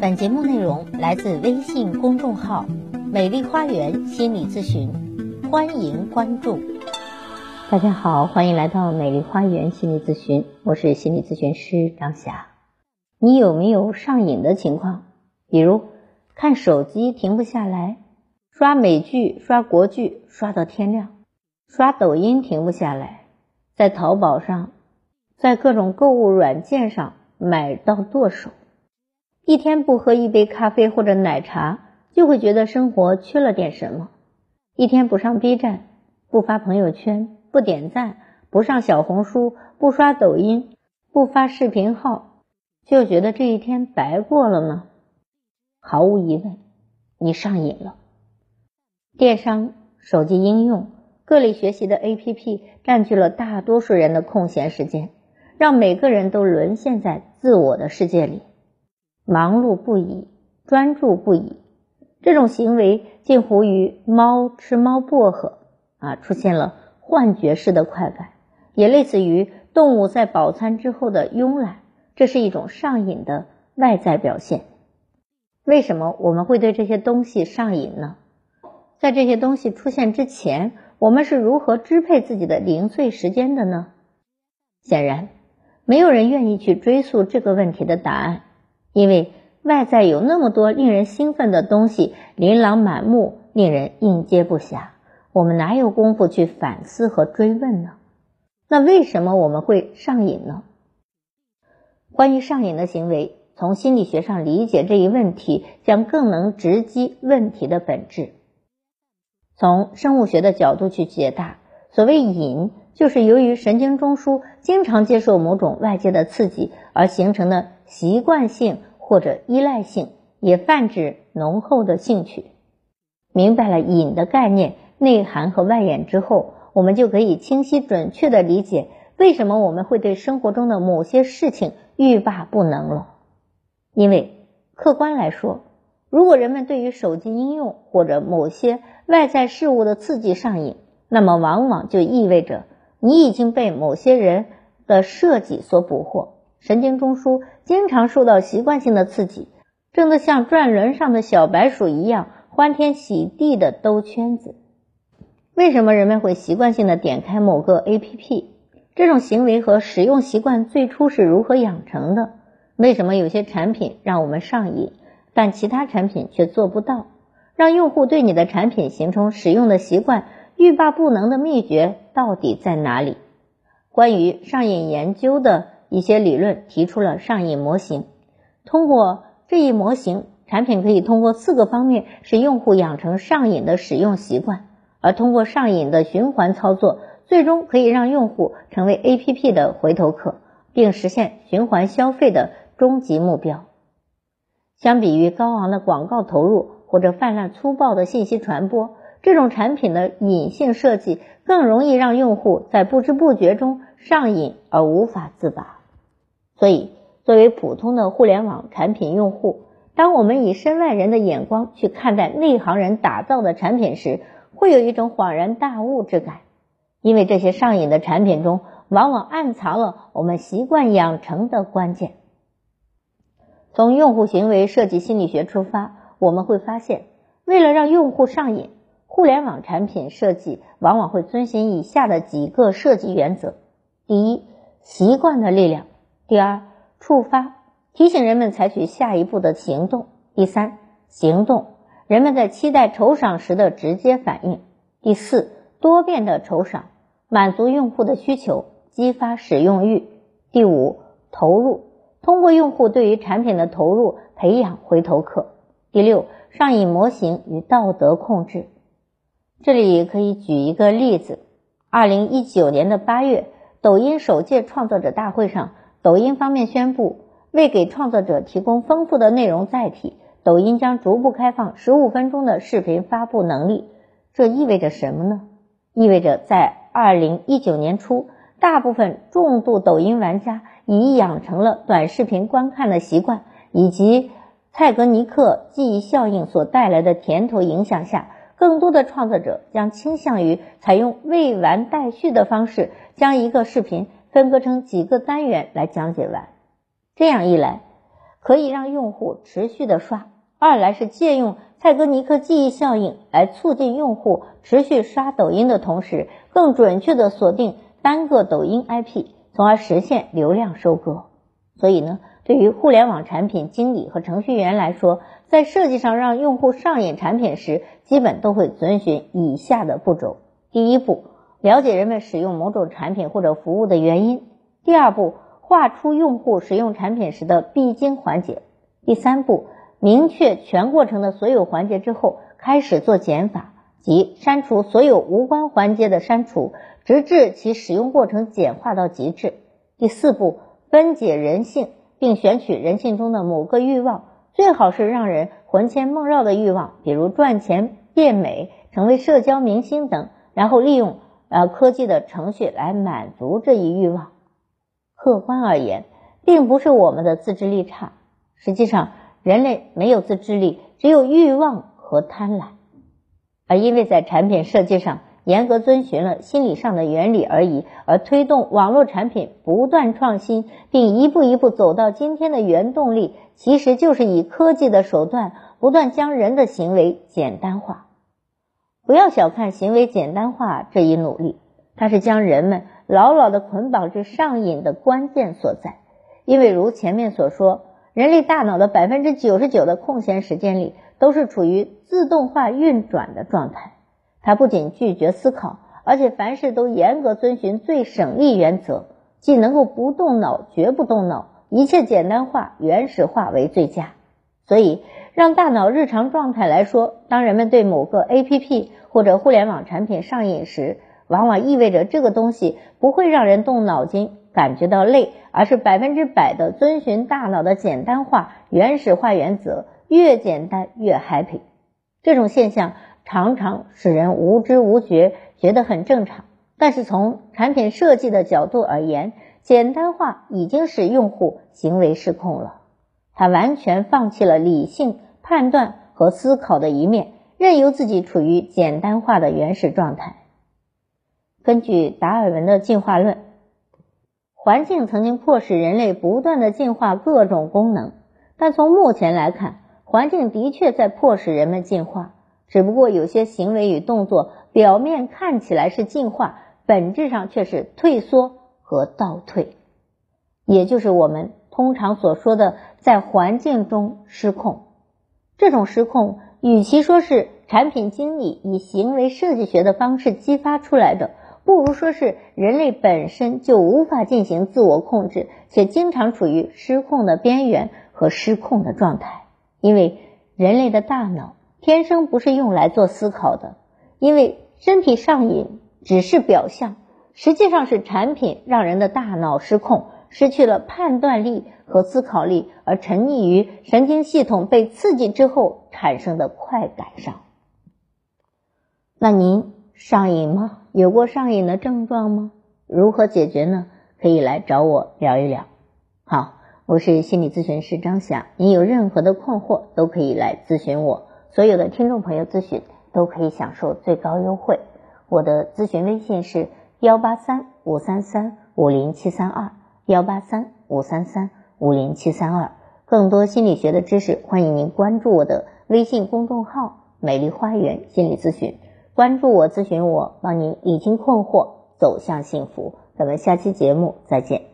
本节目内容来自微信公众号“美丽花园心理咨询”，欢迎关注。大家好，欢迎来到美丽花园心理咨询，我是心理咨询师张霞。你有没有上瘾的情况？比如看手机停不下来，刷美剧、刷国剧刷到天亮，刷抖音停不下来，在淘宝上，在各种购物软件上买到剁手。一天不喝一杯咖啡或者奶茶，就会觉得生活缺了点什么；一天不上 B 站，不发朋友圈，不点赞，不上小红书，不刷抖音，不发视频号，就觉得这一天白过了吗？毫无疑问，你上瘾了。电商、手机应用、各类学习的 APP 占据了大多数人的空闲时间，让每个人都沦陷在自我的世界里。忙碌不已，专注不已，这种行为近乎于猫吃猫薄荷啊，出现了幻觉式的快感，也类似于动物在饱餐之后的慵懒，这是一种上瘾的外在表现。为什么我们会对这些东西上瘾呢？在这些东西出现之前，我们是如何支配自己的零碎时间的呢？显然，没有人愿意去追溯这个问题的答案。因为外在有那么多令人兴奋的东西，琳琅满目，令人应接不暇，我们哪有功夫去反思和追问呢？那为什么我们会上瘾呢？关于上瘾的行为，从心理学上理解这一问题，将更能直击问题的本质。从生物学的角度去解答，所谓瘾，就是由于神经中枢经常接受某种外界的刺激而形成的。习惯性或者依赖性，也泛指浓厚的兴趣。明白了瘾的概念、内涵和外延之后，我们就可以清晰准确的理解为什么我们会对生活中的某些事情欲罢不能了。因为客观来说，如果人们对于手机应用或者某些外在事物的刺激上瘾，那么往往就意味着你已经被某些人的设计所捕获。神经中枢经常受到习惯性的刺激，正在像转轮上的小白鼠一样欢天喜地的兜圈子。为什么人们会习惯性的点开某个 APP？这种行为和使用习惯最初是如何养成的？为什么有些产品让我们上瘾，但其他产品却做不到？让用户对你的产品形成使用的习惯，欲罢不能的秘诀到底在哪里？关于上瘾研究的。一些理论提出了上瘾模型，通过这一模型，产品可以通过四个方面使用户养成上瘾的使用习惯，而通过上瘾的循环操作，最终可以让用户成为 APP 的回头客，并实现循环消费的终极目标。相比于高昂的广告投入或者泛滥粗暴的信息传播，这种产品的隐性设计更容易让用户在不知不觉中上瘾而无法自拔。所以，作为普通的互联网产品用户，当我们以身外人的眼光去看待内行人打造的产品时，会有一种恍然大悟之感。因为这些上瘾的产品中，往往暗藏了我们习惯养成的关键。从用户行为设计心理学出发，我们会发现，为了让用户上瘾，互联网产品设计往往会遵循以下的几个设计原则：第一，习惯的力量。第二，触发提醒人们采取下一步的行动；第三，行动人们在期待酬赏时的直接反应；第四，多变的酬赏满足用户的需求，激发使用欲；第五，投入通过用户对于产品的投入培养回头客；第六，上瘾模型与道德控制。这里可以举一个例子：二零一九年的八月，抖音首届创作者大会上。抖音方面宣布，为给创作者提供丰富的内容载体，抖音将逐步开放十五分钟的视频发布能力。这意味着什么呢？意味着在二零一九年初，大部分重度抖音玩家已养成了短视频观看的习惯，以及蔡格尼克记忆效应所带来的甜头影响下，更多的创作者将倾向于采用未完待续的方式，将一个视频。分割成几个单元来讲解完，这样一来，可以让用户持续的刷；二来是借用蔡格尼克记忆效应来促进用户持续刷抖音的同时，更准确的锁定单个抖音 IP，从而实现流量收割。所以呢，对于互联网产品经理和程序员来说，在设计上让用户上瘾产品时，基本都会遵循以下的步骤：第一步，了解人们使用某种产品或者服务的原因；第二步，画出用户使用产品时的必经环节；第三步，明确全过程的所有环节之后，开始做减法，即删除所有无关环节的删除，直至其使用过程简化到极致；第四步。分解人性，并选取人性中的某个欲望，最好是让人魂牵梦绕的欲望，比如赚钱、变美、成为社交明星等，然后利用呃科技的程序来满足这一欲望。客观而言，并不是我们的自制力差，实际上人类没有自制力，只有欲望和贪婪，而因为在产品设计上。严格遵循了心理上的原理而已，而推动网络产品不断创新，并一步一步走到今天的原动力，其实就是以科技的手段不断将人的行为简单化。不要小看行为简单化这一努力，它是将人们牢牢的捆绑至上瘾的关键所在。因为如前面所说，人类大脑的百分之九十九的空闲时间里，都是处于自动化运转的状态。它不仅拒绝思考，而且凡事都严格遵循最省力原则，既能够不动脑，绝不动脑，一切简单化、原始化为最佳。所以，让大脑日常状态来说，当人们对某个 APP 或者互联网产品上瘾时，往往意味着这个东西不会让人动脑筋，感觉到累，而是百分之百的遵循大脑的简单化、原始化原则，越简单越 happy。这种现象。常常使人无知无觉，觉得很正常。但是从产品设计的角度而言，简单化已经使用户行为失控了。他完全放弃了理性判断和思考的一面，任由自己处于简单化的原始状态。根据达尔文的进化论，环境曾经迫使人类不断的进化各种功能，但从目前来看，环境的确在迫使人们进化。只不过有些行为与动作表面看起来是进化，本质上却是退缩和倒退，也就是我们通常所说的在环境中失控。这种失控，与其说是产品经理以行为设计学的方式激发出来的，不如说是人类本身就无法进行自我控制，且经常处于失控的边缘和失控的状态，因为人类的大脑。天生不是用来做思考的，因为身体上瘾只是表象，实际上是产品让人的大脑失控，失去了判断力和思考力，而沉溺于神经系统被刺激之后产生的快感上。那您上瘾吗？有过上瘾的症状吗？如何解决呢？可以来找我聊一聊。好，我是心理咨询师张霞，您有任何的困惑都可以来咨询我。所有的听众朋友咨询都可以享受最高优惠。我的咨询微信是幺八三五三三五零七三二幺八三五三三五零七三二。更多心理学的知识，欢迎您关注我的微信公众号“美丽花园心理咨询”。关注我，咨询我，帮您理清困惑，走向幸福。咱们下期节目再见。